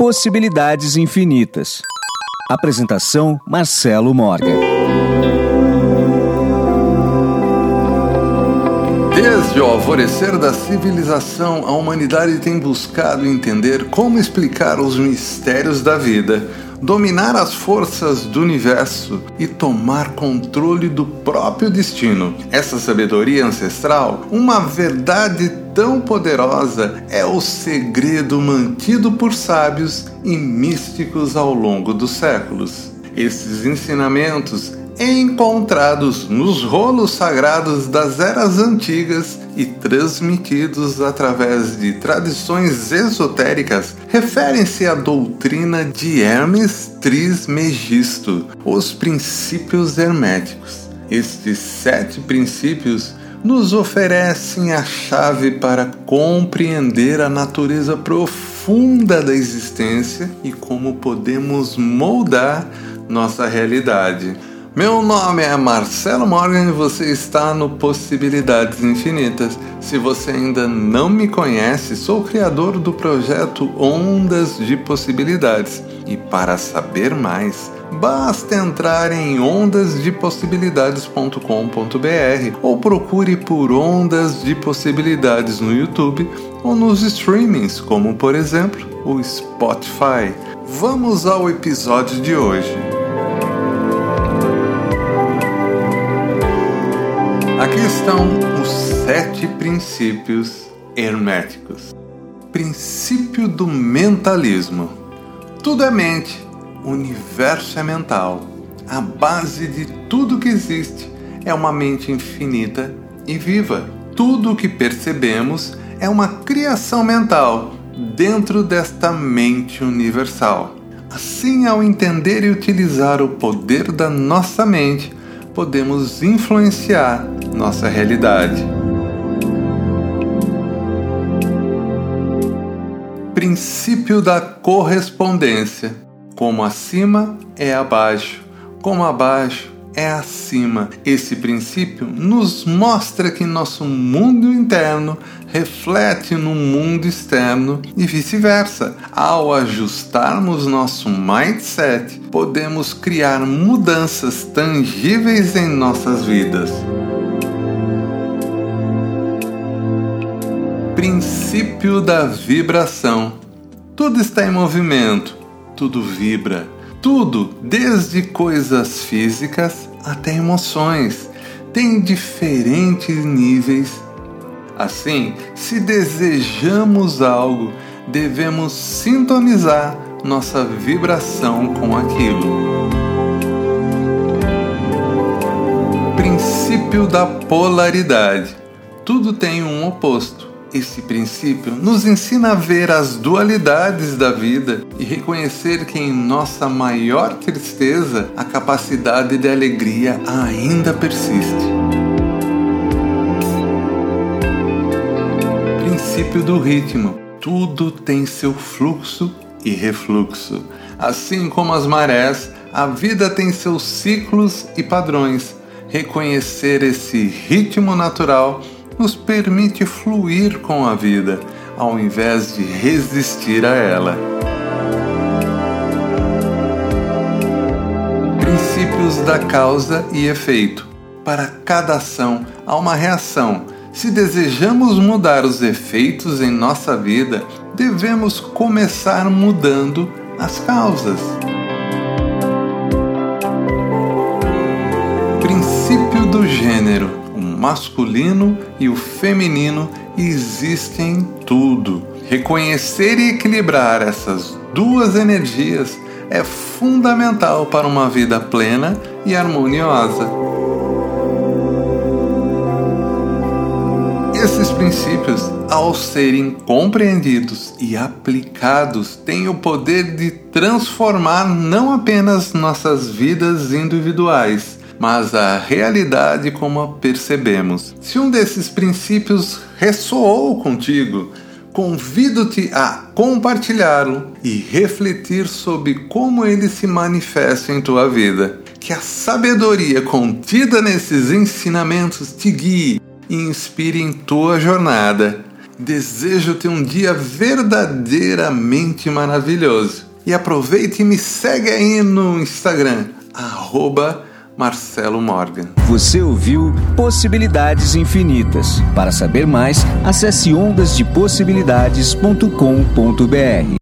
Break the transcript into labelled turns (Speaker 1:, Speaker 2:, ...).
Speaker 1: Possibilidades Infinitas. Apresentação Marcelo Morgan.
Speaker 2: Desde o alvorecer da civilização, a humanidade tem buscado entender como explicar os mistérios da vida dominar as forças do universo e tomar controle do próprio destino. Essa sabedoria ancestral, uma verdade tão poderosa, é o segredo mantido por sábios e místicos ao longo dos séculos. Esses ensinamentos encontrados nos rolos sagrados das eras antigas e transmitidos através de tradições esotéricas, referem-se à doutrina de Hermes Trismegisto, os princípios herméticos. Estes sete princípios nos oferecem a chave para compreender a natureza profunda da existência e como podemos moldar nossa realidade. Meu nome é Marcelo Morgan e você está no Possibilidades Infinitas. Se você ainda não me conhece, sou criador do projeto Ondas de Possibilidades. E para saber mais, basta entrar em ondasdepossibilidades.com.br ou procure por Ondas de Possibilidades no YouTube ou nos streamings, como por exemplo o Spotify. Vamos ao episódio de hoje. Aqui estão os sete princípios herméticos. Princípio do mentalismo. Tudo é mente, universo é mental. A base de tudo que existe é uma mente infinita e viva. Tudo o que percebemos é uma criação mental dentro desta mente universal. Assim, ao entender e utilizar o poder da nossa mente, podemos influenciar nossa realidade. Princípio da correspondência: como acima é abaixo, como abaixo é acima. Esse princípio nos mostra que nosso mundo interno reflete no mundo externo e vice-versa. Ao ajustarmos nosso mindset, podemos criar mudanças tangíveis em nossas vidas. Princípio da vibração: tudo está em movimento, tudo vibra tudo, desde coisas físicas até emoções, tem diferentes níveis. Assim, se desejamos algo, devemos sintonizar nossa vibração com aquilo. Princípio da polaridade: tudo tem um oposto. Esse princípio nos ensina a ver as dualidades da vida e reconhecer que em nossa maior tristeza a capacidade de alegria ainda persiste. Princípio do ritmo: tudo tem seu fluxo e refluxo. Assim como as marés, a vida tem seus ciclos e padrões. Reconhecer esse ritmo natural nos permite fluir com a vida, ao invés de resistir a ela. Princípios da causa e efeito. Para cada ação há uma reação. Se desejamos mudar os efeitos em nossa vida, devemos começar mudando as causas. Do gênero masculino e o feminino existem em tudo. Reconhecer e equilibrar essas duas energias é fundamental para uma vida plena e harmoniosa. Esses princípios, ao serem compreendidos e aplicados, têm o poder de transformar não apenas nossas vidas individuais, mas a realidade como a percebemos. Se um desses princípios ressoou contigo, convido-te a compartilhá-lo e refletir sobre como ele se manifesta em tua vida. Que a sabedoria contida nesses ensinamentos te guie e inspire em tua jornada. Desejo ter um dia verdadeiramente maravilhoso. E aproveite e me segue aí no Instagram, arroba Marcelo Morgan.
Speaker 1: Você ouviu Possibilidades Infinitas. Para saber mais, acesse ondasdepossibilidades.com.br.